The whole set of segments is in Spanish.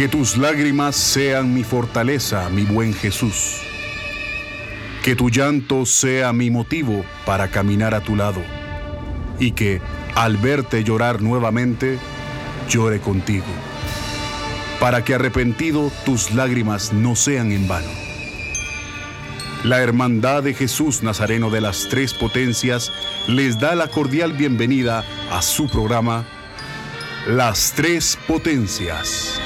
Que tus lágrimas sean mi fortaleza, mi buen Jesús. Que tu llanto sea mi motivo para caminar a tu lado. Y que, al verte llorar nuevamente, llore contigo. Para que arrepentido tus lágrimas no sean en vano. La Hermandad de Jesús Nazareno de las Tres Potencias les da la cordial bienvenida a su programa Las Tres Potencias.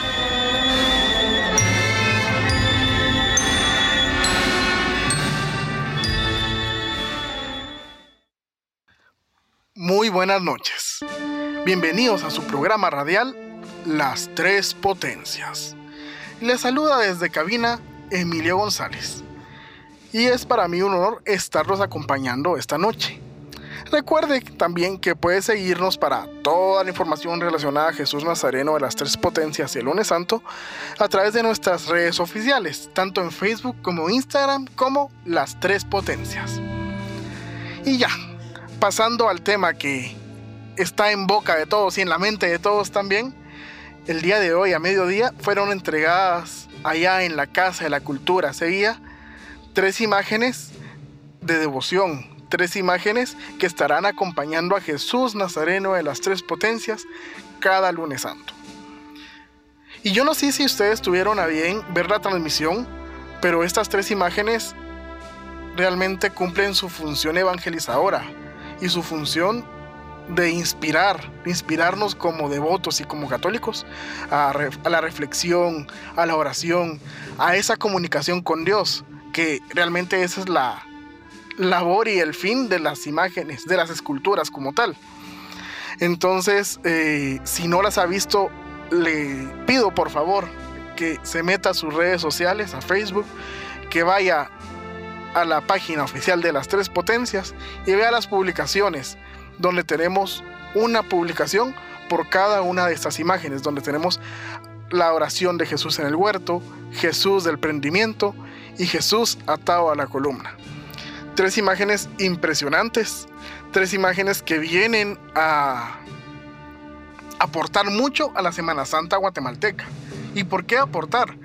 Buenas noches. Bienvenidos a su programa radial Las Tres Potencias. Les saluda desde cabina Emilio González y es para mí un honor estarlos acompañando esta noche. Recuerde también que puede seguirnos para toda la información relacionada a Jesús Nazareno de las Tres Potencias y el Lunes Santo a través de nuestras redes oficiales, tanto en Facebook como Instagram como las Tres Potencias. Y ya, pasando al tema que está en boca de todos y en la mente de todos también, el día de hoy a mediodía fueron entregadas allá en la Casa de la Cultura Sevilla tres imágenes de devoción, tres imágenes que estarán acompañando a Jesús Nazareno de las tres potencias cada lunes santo. Y yo no sé si ustedes tuvieron a bien ver la transmisión, pero estas tres imágenes realmente cumplen su función evangelizadora y su función de inspirar, inspirarnos como devotos y como católicos a, la reflexión, a la oración, a esa comunicación con Dios, que realmente esa es la labor y el fin de las imágenes, de las esculturas como tal. Entonces, eh, si no las ha visto, le pido por favor que se meta a sus redes sociales, a Facebook, que vaya a la página oficial de las tres potencias y vea las publicaciones, donde tenemos una publicación por cada una de estas imágenes, donde tenemos la oración de Jesús en el huerto, Jesús del prendimiento, y Jesús atado a la columna. Tres imágenes impresionantes, tres imágenes que vienen a aportar mucho a la Semana Santa guatemalteca. ¿Y por qué aportar?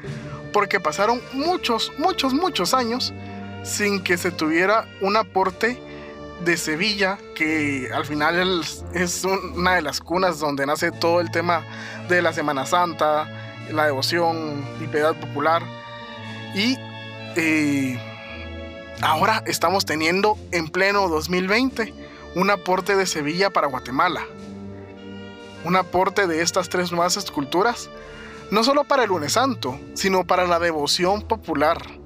Porque pasaron muchos, muchos, muchos años sin que se tuviera un aporte de Sevilla, que al final es una de las cunas donde nace todo el tema de la Semana Santa, la devoción y piedad popular. Y ahora estamos teniendo en pleno 2020 un aporte de Sevilla para Guatemala. Un aporte de estas tres nuevas esculturas, no solo para el lunes santo, sino para la devoción popular.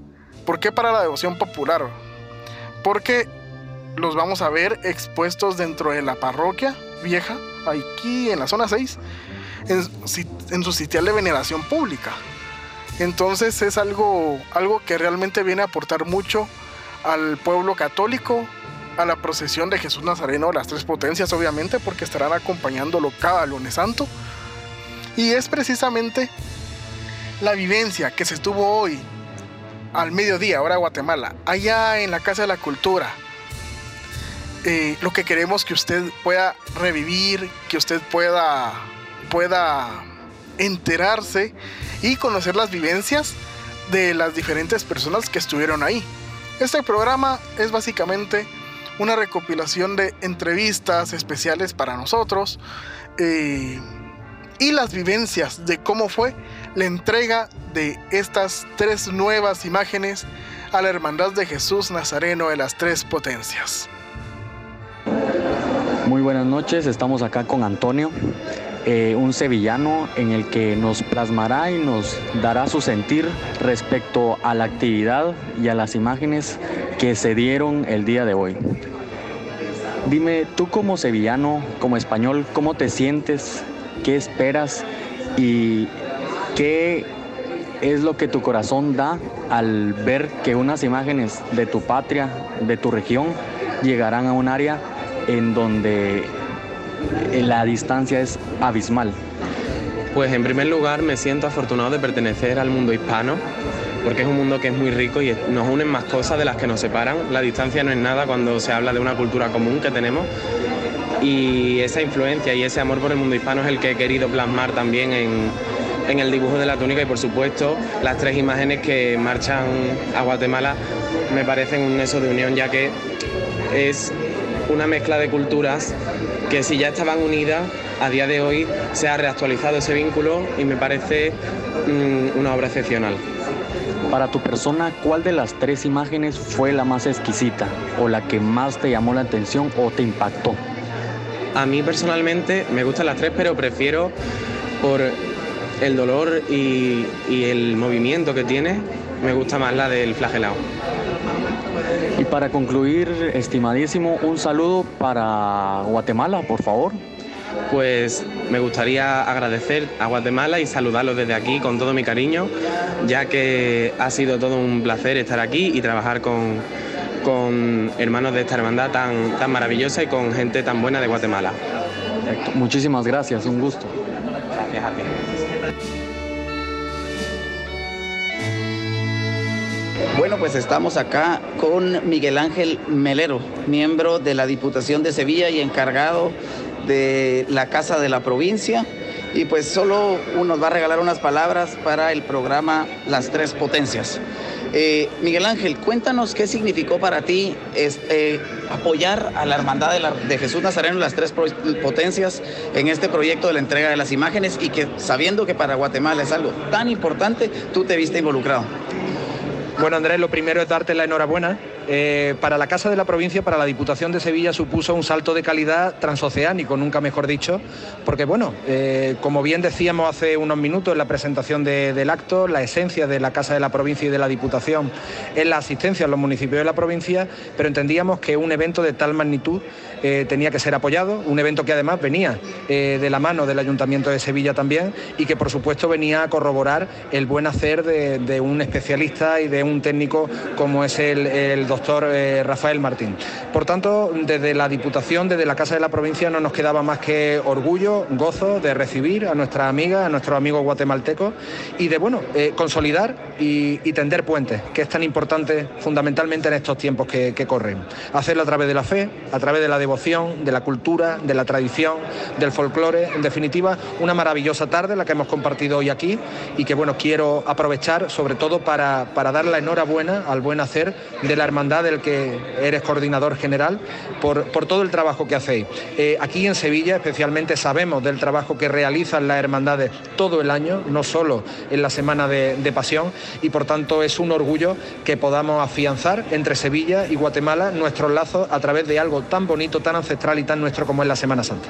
¿Por qué para la devoción popular? Porque los vamos a ver expuestos dentro de la parroquia vieja, aquí en la zona 6, en, su sitial de veneración pública. Entonces es algo, algo que realmente viene a aportar mucho al pueblo católico, a la procesión de Jesús Nazareno, las tres potencias obviamente, porque estarán acompañándolo cada lunes santo. Y es precisamente la vivencia que se tuvo hoy al mediodía, ahora Guatemala, allá en la Casa de la Cultura. Eh, lo que queremos que usted pueda revivir, que usted pueda, pueda enterarse y conocer las vivencias de las diferentes personas que estuvieron ahí. Este programa es básicamente una recopilación de entrevistas especiales para nosotros eh, y las vivencias de cómo fue la entrega de estas tres nuevas imágenes a la Hermandad de Jesús Nazareno de las Tres Potencias. Muy buenas noches, estamos acá con Antonio. Eh, un sevillano en el que nos plasmará y nos dará su sentir respecto a la actividad y a las imágenes que se dieron el día de hoy. Dime, tú como sevillano, como español, ¿cómo te sientes? ¿Qué esperas? ¿Y qué es lo que tu corazón da al ver que unas imágenes de tu patria, de tu región, llegarán a un área en donde eh, la distancia es abismal. Pues en primer lugar me siento afortunado de pertenecer al mundo hispano, porque es un mundo que es muy rico y nos unen más cosas de las que nos separan. La distancia no es nada cuando se habla de una cultura común que tenemos y esa influencia y ese amor por el mundo hispano es el que he querido plasmar también en, en el dibujo de la túnica y por supuesto las tres imágenes que marchan a Guatemala me parecen un nexo de unión ya que es una mezcla de culturas que si ya estaban unidas, a día de hoy se ha reactualizado ese vínculo y me parece mm, una obra excepcional. Para tu persona, ¿cuál de las tres imágenes fue la más exquisita o la que más te llamó la atención o te impactó? A mí personalmente me gustan las tres, pero prefiero por el dolor y, y el movimiento que tiene, me gusta más la del flagelado. Y para concluir, estimadísimo, un saludo para Guatemala, por favor. Pues me gustaría agradecer a Guatemala y saludarlos desde aquí con todo mi cariño, ya que ha sido todo un placer estar aquí y trabajar con, con hermanos de esta hermandad tan, tan maravillosa y con gente tan buena de Guatemala. Muchísimas gracias, un gusto. Gracias a ti. Bueno, pues estamos acá con Miguel Ángel Melero, miembro de la Diputación de Sevilla y encargado de la Casa de la Provincia. Y pues solo nos va a regalar unas palabras para el programa Las Tres Potencias. Eh, Miguel Ángel, cuéntanos qué significó para ti este, apoyar a la Hermandad de, de, Jesús Nazareno, las tres potencias, en este proyecto de la entrega de las imágenes y que sabiendo que para Guatemala es algo tan importante, tú te viste involucrado. Bueno, Andrés, lo primero es darte la enhorabuena. Eh, para la Casa de la Provincia, para la Diputación de Sevilla, supuso un salto de calidad transoceánico, nunca mejor dicho, porque, bueno, eh, como bien decíamos hace unos minutos en la presentación de, del acto, la esencia de la Casa de la Provincia y de la Diputación es la asistencia a los municipios de la provincia, pero entendíamos que un evento de tal magnitud eh, tenía que ser apoyado, un evento que además venía de la mano del Ayuntamiento de Sevilla también y que por supuesto venía a corroborar el buen hacer de, de un especialista y de un técnico como es el, el doctor eh, Rafael Martín. Por tanto, desde la Diputación, desde la Casa de la Provincia no nos quedaba más que orgullo, gozo de recibir a nuestras amigas, a nuestros amigos guatemaltecos y de bueno, eh, consolidar y, tender puentes, que es tan importante fundamentalmente en estos tiempos que, que corren. Hacerlo a través de la fe, a través de la devoción de la cultura, de la tradición, del folclore. En definitiva, una maravillosa tarde la que hemos compartido hoy aquí y que bueno, quiero aprovechar sobre todo para, para dar la enhorabuena al buen hacer de la hermandad del que eres coordinador general por, por todo el trabajo que hacéis. Eh, aquí en Sevilla especialmente sabemos del trabajo que realizan las hermandades todo el año, no solo en la semana de, de pasión y por tanto es un orgullo que podamos afianzar entre Sevilla y Guatemala nuestros lazos a través de algo tan bonito, tan ancestral y tan nuestro como es la Semana Santa.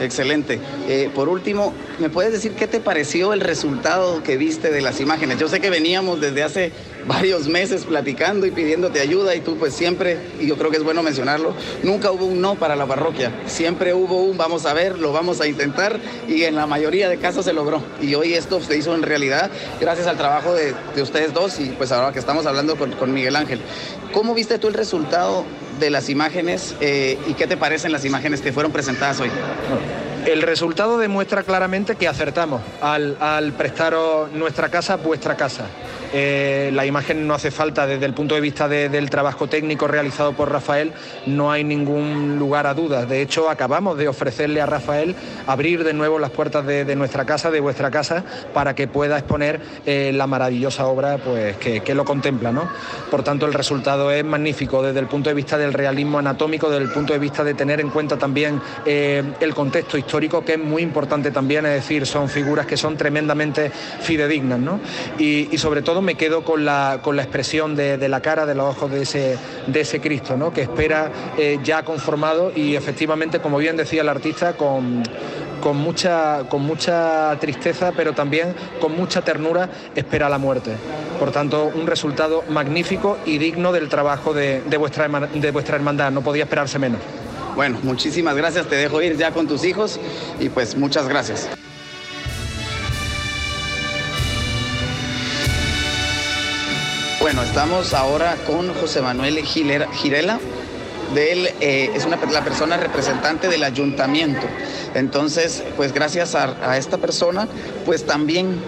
Excelente. Eh, por último, ¿me puedes decir qué te pareció el resultado que viste de las imágenes? Yo sé que veníamos desde hace varios meses platicando y pidiéndote ayuda y tú pues siempre, y yo creo que es bueno mencionarlo, nunca hubo un no para la parroquia. Siempre hubo un vamos a ver, lo vamos a intentar y en la mayoría de casos se logró. Y hoy esto se hizo en realidad gracias al trabajo de, de ustedes dos y pues ahora que estamos hablando con, con Miguel Ángel. ¿Cómo viste tú el resultado de las imágenes eh, y qué te parecen las imágenes que fueron presentadas hoy? El resultado demuestra claramente que acertamos al, al prestaros nuestra casa, vuestra casa. Eh, la imagen no hace falta desde el punto de vista de, del trabajo técnico realizado por Rafael, no hay ningún lugar a dudas. De hecho, acabamos de ofrecerle a Rafael abrir de nuevo las puertas de, nuestra casa, de vuestra casa, para que pueda exponer eh, la maravillosa obra pues, que, que, lo contempla. ¿no? Por tanto, el resultado es magnífico desde el punto de vista del realismo anatómico, desde el punto de vista de tener en cuenta también eh, el contexto histórico, que es muy importante también, es decir, son figuras que son tremendamente fidedignas. ¿no? Y, sobre todo me quedo con la, con la expresión de, la cara, de los ojos de ese, de ese Cristo, ¿no? que espera eh, ya conformado y efectivamente, como bien decía el artista, con, con, mucha, con mucha tristeza, pero también con mucha ternura, espera la muerte. Por tanto, un resultado magnífico y digno del trabajo de, vuestra, de vuestra hermandad, no podía esperarse menos. Bueno, muchísimas gracias, te dejo ir ya con tus hijos y pues muchas gracias. Bueno, estamos ahora con José Manuel Gilera, Girela. De él eh, es una, la persona representante del ayuntamiento. Entonces, pues gracias a esta persona, pues también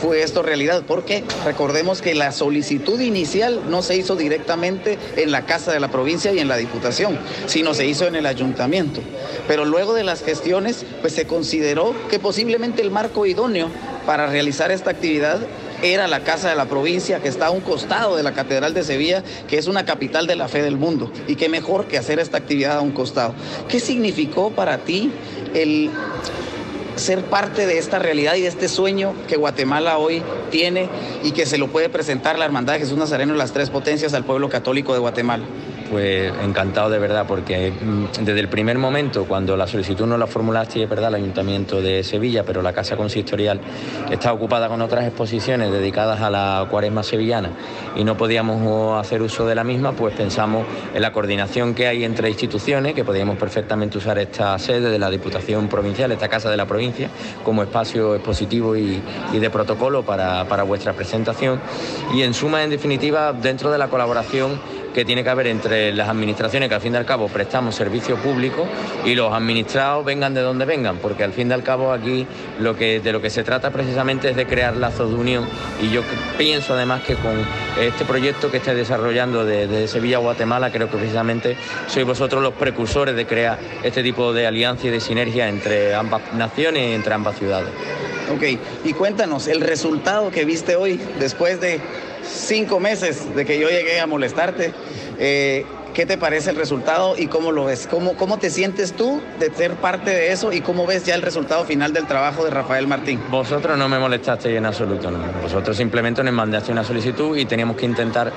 fue esto realidad, porque recordemos que la solicitud inicial no se hizo directamente en la Casa de la Provincia y en la Diputación, sino se hizo en el ayuntamiento. Pero luego de las gestiones, pues se consideró que posiblemente el marco idóneo para realizar esta actividad era la Casa de la Provincia, que está a un costado de la Catedral de Sevilla, que es una capital de la fe del mundo. Y qué mejor que hacer esta actividad a un costado. ¿Qué significó para ti el ser parte de esta realidad y de este sueño que Guatemala hoy tiene y que se lo puede presentar la Hermandad de Jesús Nazareno las tres potencias al pueblo católico de Guatemala? Pues encantado de verdad, porque mm, desde el primer momento, cuando la solicitud no la formulaste, es verdad, el Ayuntamiento de Sevilla, pero la Casa Consistorial está ocupada con otras exposiciones dedicadas a la cuaresma sevillana y no podíamos hacer uso de la misma, pues pensamos en la coordinación que hay entre instituciones, que podíamos perfectamente usar esta sede de la Diputación Provincial, esta Casa de la Provincia, como espacio expositivo y, de protocolo para, para vuestra presentación. Y en suma, en definitiva, dentro de la colaboración que tiene que haber entre las administraciones que al fin y al cabo prestamos servicio público y los administrados vengan de donde vengan, porque al fin y al cabo aquí lo que, de lo que se trata precisamente es de crear lazos de unión y yo pienso además que con este proyecto que estáis desarrollando de, Sevilla a Guatemala creo que precisamente sois vosotros los precursores de crear este tipo de alianza y de sinergia entre ambas naciones y entre ambas ciudades. Ok, y cuéntanos el resultado que viste hoy después de cinco meses de que yo llegué a molestarte. Eh, ¿Qué te parece el resultado y cómo lo ves? ¿Cómo, ¿Cómo te sientes tú de ser parte de eso y cómo ves ya el resultado final del trabajo de Rafael Martín? Vosotros no me molestasteis en absoluto, no. Vosotros simplemente nos mandaste una solicitud y teníamos que intentar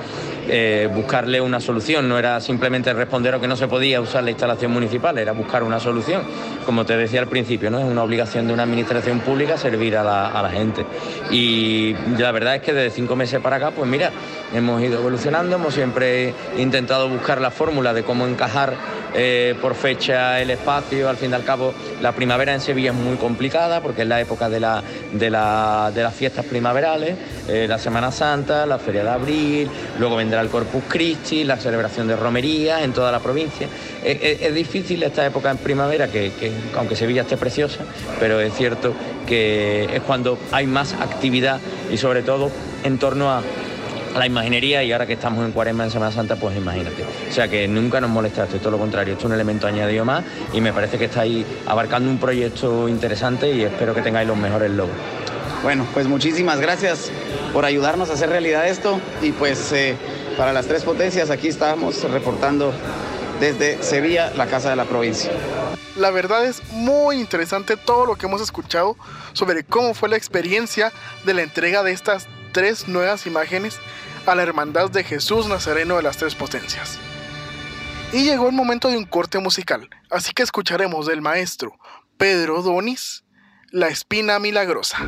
eh, buscarle una solución. No era simplemente responder a que no se podía usar la instalación municipal, era buscar una solución. Como te decía al principio, ¿no? es una obligación de una administración pública servir a la, a la gente. Y la verdad es que desde cinco meses para acá, pues mira, hemos ido evolucionando, hemos siempre intentado buscar la fórmula de cómo encajar eh, por fecha el espacio. Al fin y al cabo, la primavera en Sevilla es muy complicada porque es la época de, la, de, las fiestas primaverales, eh, la Semana Santa, la Feria de Abril, luego vendrá el Corpus Christi, la celebración de romería en toda la provincia. Es, difícil esta época en primavera, que, aunque Sevilla esté preciosa, pero es cierto que es cuando hay más actividad y sobre todo en torno a la imaginería y ahora que estamos en Cuaresma en Semana Santa, pues imagínate. O sea que nunca nos molestaste, todo lo contrario, esto es un elemento añadido más y me parece que estáis abarcando un proyecto interesante y espero que tengáis los mejores logros. Bueno, pues muchísimas gracias por ayudarnos a hacer realidad esto y pues eh, para las tres potencias aquí estamos reportando desde Sevilla, la Casa de la Provincia. La verdad es muy interesante todo lo que hemos escuchado sobre cómo fue la experiencia de la entrega de estas tres nuevas imágenes a la Hermandad de Jesús Nazareno de las Tres Potencias. Y llegó el momento de un corte musical, así que escucharemos del maestro Pedro Donis, La Espina Milagrosa.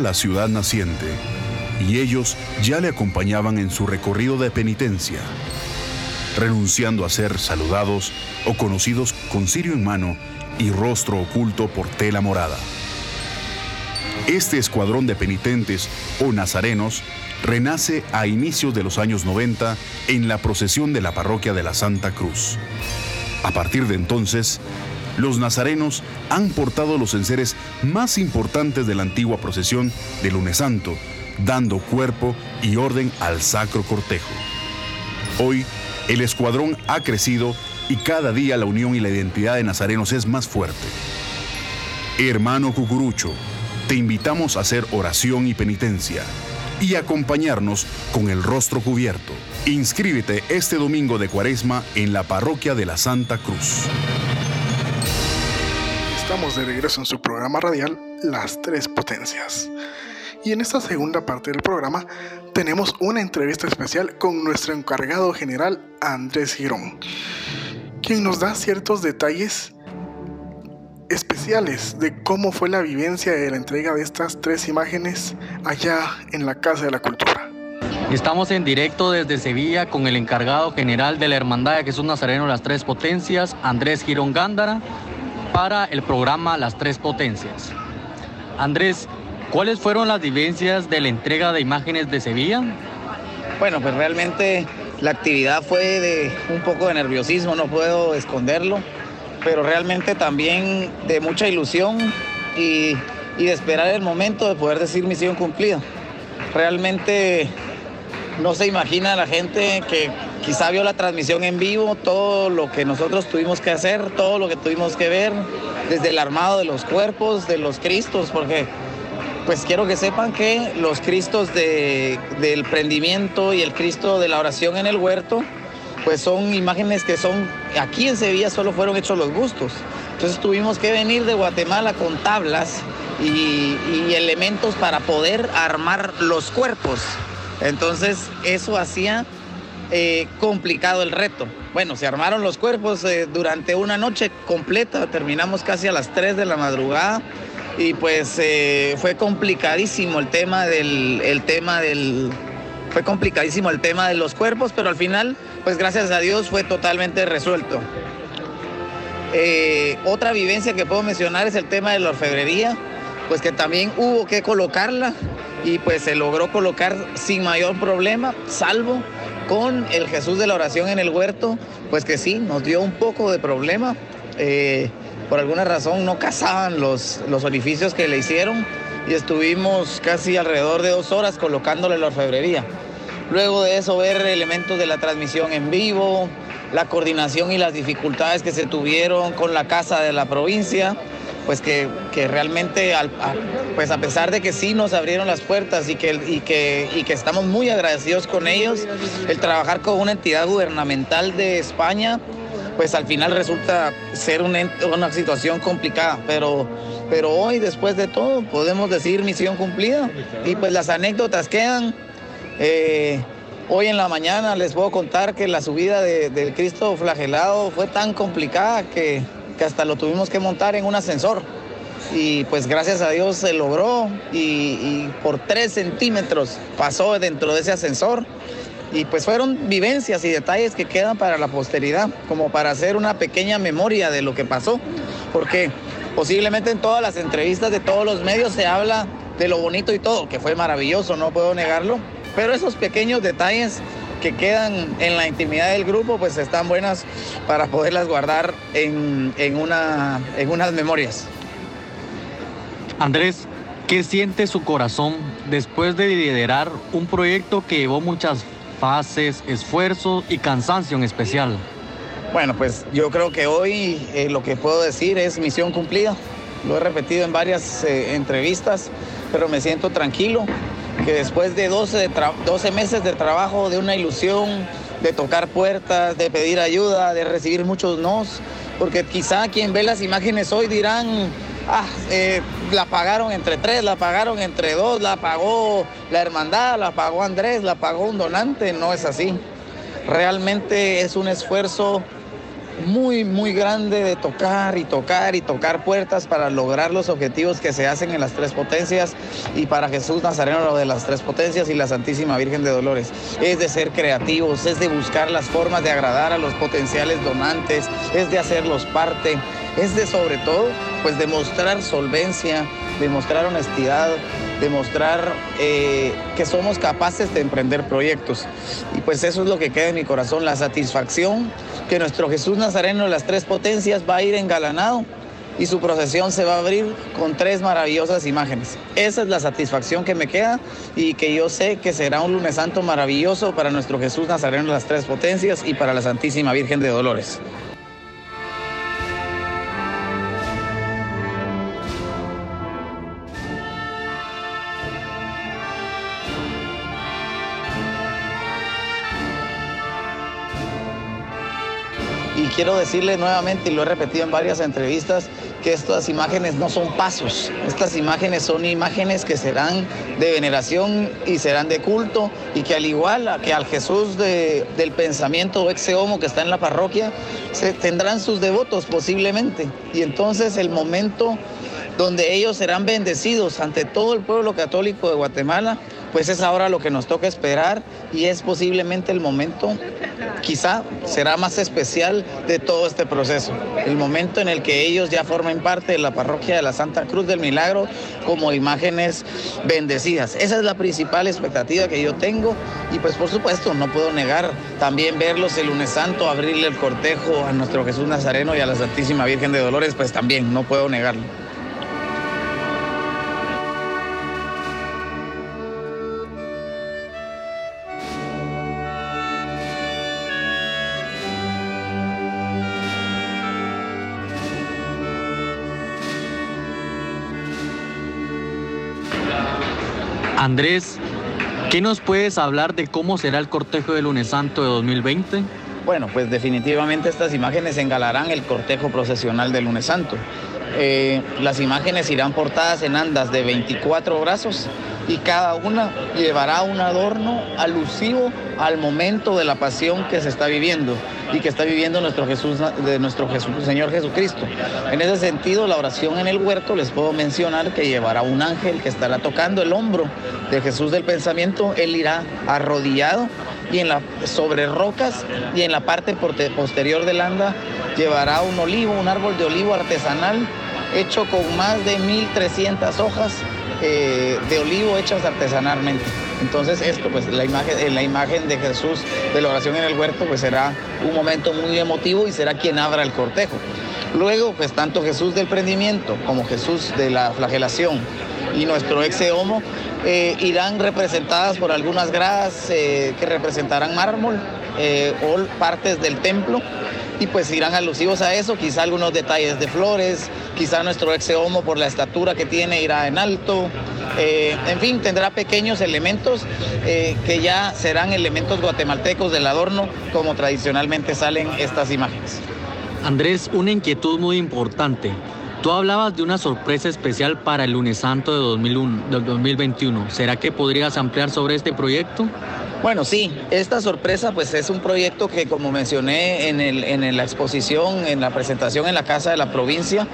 La ciudad naciente y ellos ya le acompañaban en su recorrido de penitencia, renunciando a ser saludados o conocidos con cirio en mano y rostro oculto por tela morada. Este escuadrón de penitentes o nazarenos renace a inicios de los años 90 en la procesión de la parroquia de la Santa Cruz. A partir de entonces, los nazarenos han portado los enseres más importantes de la antigua procesión de lunes santo, dando cuerpo y orden al sacro cortejo. Hoy, el escuadrón ha crecido y cada día la unión y la identidad de nazarenos es más fuerte. Hermano Cucurucho, te invitamos a hacer oración y penitencia y acompañarnos con el rostro cubierto. Inscríbete este domingo de Cuaresma en la parroquia de la Santa Cruz. Estamos de regreso en su programa radial Las Tres Potencias. Y en esta segunda parte del programa tenemos una entrevista especial con nuestro encargado general Andrés Girón, quien nos da ciertos detalles especiales de cómo fue la vivencia de la entrega de estas tres imágenes allá en la Casa de la Cultura. Estamos en directo desde Sevilla con el encargado general de la Hermandad de Jesús Nazareno Las Tres Potencias, Andrés Girón Gándara, para el programa Las Tres Potencias. Andrés, ¿cuáles fueron las vivencias de la entrega de imágenes de Sevilla? Bueno, pues realmente la actividad fue de un poco de nerviosismo, no puedo esconderlo pero realmente también de mucha ilusión y, de esperar el momento de poder decir misión cumplida. Realmente no se imagina la gente que quizá vio la transmisión en vivo, todo lo que nosotros tuvimos que hacer, todo lo que tuvimos que ver, desde el armado de los cuerpos, de los cristos, porque pues quiero que sepan que los cristos del prendimiento y el Cristo de la oración en el huerto, pues son imágenes que son, aquí en Sevilla solo fueron hechos los gustos. Entonces tuvimos que venir de Guatemala con tablas y, elementos para poder armar los cuerpos. Entonces eso hacía eh, complicado el reto. Bueno, se armaron los cuerpos eh, durante una noche completa, terminamos casi a las 3 de la madrugada y pues eh, fue complicadísimo el tema del, el tema del, fue complicadísimo el tema de los cuerpos, pero al final, pues gracias a Dios fue totalmente resuelto. Otra vivencia que puedo mencionar es el tema de la orfebrería, pues que también hubo que colocarla y pues se logró colocar sin mayor problema, salvo con el Jesús de la oración en el huerto, pues que sí, nos dio un poco de problema. Eh, por alguna razón no cazaban los, los orificios que le hicieron y estuvimos casi alrededor de dos horas colocándole la orfebrería. Luego de eso ver elementos de la transmisión en vivo, la coordinación y las dificultades que se tuvieron con la casa de la provincia, pues que, realmente, a, pues a pesar de que sí nos abrieron las puertas y que, y, que, y que estamos muy agradecidos con ellos, el trabajar con una entidad gubernamental de España, pues al final resulta ser una, una situación complicada, pero pero hoy, después de todo, podemos decir misión cumplida. Y pues las anécdotas quedan. Eh, hoy en la mañana les puedo contar que la subida del Cristo flagelado fue tan complicada que, hasta lo tuvimos que montar en un ascensor. Y pues gracias a Dios se logró y, y por tres centímetros pasó dentro de ese ascensor. Y pues fueron vivencias y detalles que quedan para la posteridad, como para hacer una pequeña memoria de lo que pasó. Porque Posiblemente en todas las entrevistas de todos los medios se habla de lo bonito y todo, que fue maravilloso, no puedo negarlo, pero esos pequeños detalles que quedan en la intimidad del grupo, pues están buenas para poderlas guardar en, una, en unas memorias. Andrés, ¿qué siente su corazón después de liderar un proyecto que llevó muchas fases, esfuerzos y cansancio en especial? Bueno, pues yo creo que hoy eh, lo que puedo decir es misión cumplida. Lo he repetido en varias eh, entrevistas, pero me siento tranquilo que después de 12, 12 meses de trabajo, de una ilusión, de tocar puertas, de pedir ayuda, de recibir muchos nos, porque quizá quien ve las imágenes hoy dirán, ah, eh, la pagaron entre tres, la pagaron entre dos, la pagó la hermandad, la pagó Andrés, la pagó un donante, no es así. Realmente es un esfuerzo muy, muy grande de tocar y tocar y tocar puertas para lograr los objetivos que se hacen en las tres potencias y para Jesús Nazareno lo de las tres potencias y la Santísima Virgen de Dolores. Es de ser creativos, es de buscar las formas de agradar a los potenciales donantes, es de hacerlos parte, es de sobre todo pues demostrar solvencia, demostrar honestidad, demostrar eh, que somos capaces de emprender proyectos. Y pues eso es lo que queda en mi corazón, la satisfacción que nuestro Jesús Nazareno de las tres potencias va a ir engalanado y su procesión se va a abrir con tres maravillosas imágenes. Esa es la satisfacción que me queda y que yo sé que será un lunes santo maravilloso para nuestro Jesús Nazareno de las tres potencias y para la Santísima Virgen de Dolores. Quiero decirle nuevamente, y lo he repetido en varias entrevistas, que estas imágenes no son pasos, estas imágenes son imágenes que serán de veneración y serán de culto y que al igual que al Jesús del pensamiento ex homo que está en la parroquia, tendrán sus devotos posiblemente. Y entonces el momento donde ellos serán bendecidos ante todo el pueblo católico de Guatemala, pues es ahora lo que nos toca esperar y es posiblemente el momento, quizá será más especial de todo este proceso, el momento en el que ellos ya formen parte de la parroquia de la Santa Cruz del Milagro como imágenes bendecidas. Esa es la principal expectativa que yo tengo y pues por supuesto no puedo negar también verlos el lunes santo, abrirle el cortejo a nuestro Jesús Nazareno y a la Santísima Virgen de Dolores, pues también no puedo negarlo. Andrés, ¿qué nos puedes hablar de cómo será el cortejo del lunes santo de 2020? Bueno, pues definitivamente estas imágenes engalarán el cortejo procesional del lunes santo. Eh, las imágenes irán portadas en andas de 24 brazos y cada una llevará un adorno alusivo al momento de la pasión que se está viviendo y que está viviendo nuestro Jesús, de nuestro Jesús, Señor Jesucristo. En ese sentido, la oración en el huerto les puedo mencionar que llevará un ángel que estará tocando el hombro de Jesús del pensamiento. Él irá arrodillado y en la, sobre rocas y en la parte posterior del anda llevará un olivo, un árbol de olivo artesanal hecho con más de 1300 hojas eh, de olivo hechas artesanalmente. Entonces esto, pues la imagen, en la imagen de Jesús de la oración en el huerto, pues será un momento muy emotivo y será quien abra el cortejo. Luego, pues tanto Jesús del prendimiento como Jesús de la flagelación y nuestro ex homo eh, irán representadas por algunas gradas eh, que representarán mármol o partes del templo y pues irán alusivos a eso, quizá algunos detalles de flores, quizá nuestro ex homo por la estatura que tiene irá en alto, eh, en fin, tendrá pequeños elementos eh, que ya serán elementos guatemaltecos del adorno como tradicionalmente salen estas imágenes. Andrés, una inquietud muy importante. Tú hablabas de una sorpresa especial para el lunes santo de 2021. ¿Será que podrías ampliar sobre este proyecto? Bueno, sí, esta sorpresa pues es un proyecto que como mencioné en, el, en la exposición, en la presentación en la Casa de la Provincia,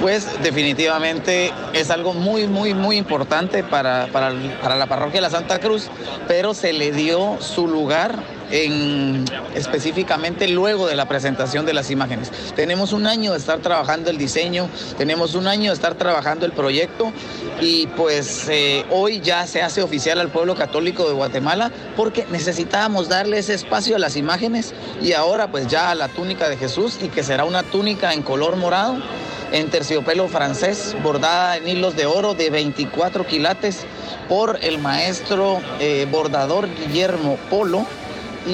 pues definitivamente es algo muy, muy, muy importante para, para, para la parroquia de la Santa Cruz, pero se le dio su lugar en, específicamente luego de la presentación de las imágenes. Tenemos un año de estar trabajando el diseño, tenemos un año de estar trabajando el proyecto y pues eh, hoy ya se hace oficial al pueblo católico de Guatemala porque necesitábamos darle ese espacio a las imágenes y ahora pues ya a la túnica de Jesús y que será una túnica en color morado en terciopelo francés, bordada en hilos de oro de 24 quilates por el maestro eh, bordador Guillermo Polo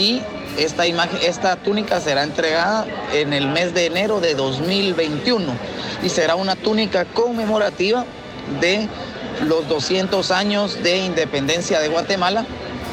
y esta, imagen, esta túnica será entregada en el mes de enero de 2021 y será una túnica conmemorativa de los 200 años de independencia de Guatemala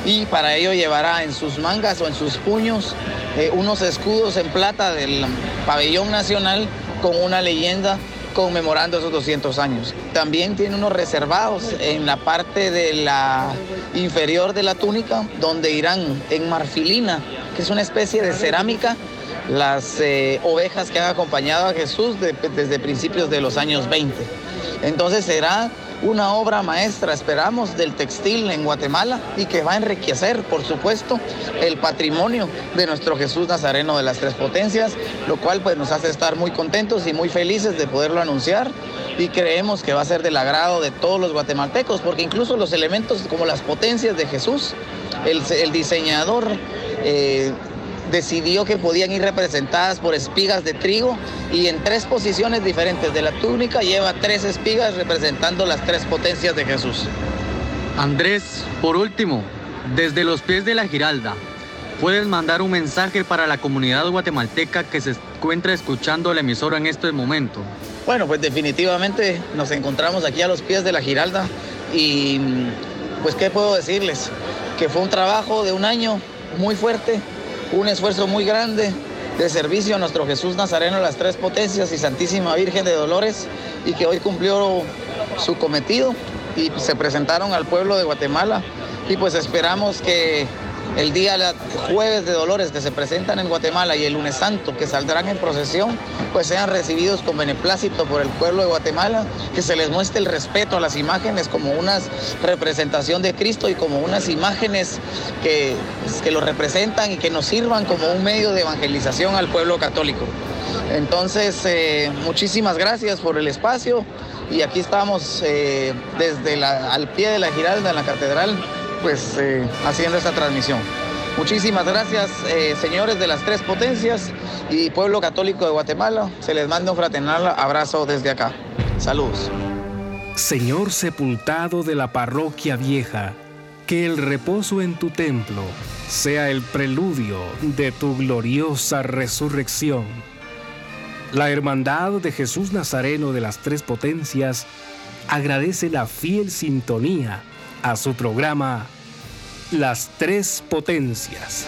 y para ello llevará en sus mangas o en sus puños eh, unos escudos en plata del pabellón nacional con una leyenda conmemorando esos 200 años. También tiene unos reservados en la parte de la inferior de la túnica, donde irán en marfilina, que es una especie de cerámica las eh, ovejas que han acompañado a Jesús desde principios de los años 20. Entonces será una obra maestra, esperamos, del textil en Guatemala y que va a enriquecer, por supuesto, el patrimonio de nuestro Jesús Nazareno de las Tres Potencias, lo cual pues nos hace estar muy contentos y muy felices de poderlo anunciar y creemos que va a ser del agrado de todos los guatemaltecos, porque incluso los elementos como las potencias de Jesús, el, diseñador eh, decidió que podían ir representadas por espigas de trigo y en tres posiciones diferentes de la túnica lleva tres espigas representando las tres potencias de Jesús. Andrés, por último, desde los pies de la Giralda, puedes mandar un mensaje para la comunidad guatemalteca que se encuentra escuchando la emisora en este momento. Bueno, pues definitivamente nos encontramos aquí a los pies de la Giralda y pues qué puedo decirles, que fue un trabajo de un año muy fuerte, un esfuerzo muy grande de servicio a nuestro Jesús Nazareno, las tres potencias y Santísima Virgen de Dolores, y que hoy cumplió su cometido y se presentaron al pueblo de Guatemala. Y pues esperamos que el día jueves de Dolores que se presentan en Guatemala y el lunes santo que saldrán en procesión, pues sean recibidos con beneplácito por el pueblo de Guatemala, que se les muestre el respeto a las imágenes como una representación de Cristo y como unas imágenes que, pues, que lo representan y que nos sirvan como un medio de evangelización al pueblo católico. Entonces, eh, muchísimas gracias por el espacio y aquí estamos eh, desde al pie de la Giralda en la catedral pues eh, haciendo esta transmisión. Muchísimas gracias, eh, señores de las tres potencias y pueblo católico de Guatemala. Se les manda un fraternal abrazo desde acá. Saludos. Señor sepultado de la parroquia vieja, que el reposo en tu templo sea el preludio de tu gloriosa resurrección. La Hermandad de Jesús Nazareno de las Tres Potencias agradece la fiel sintonía a su programa Las Tres Potencias.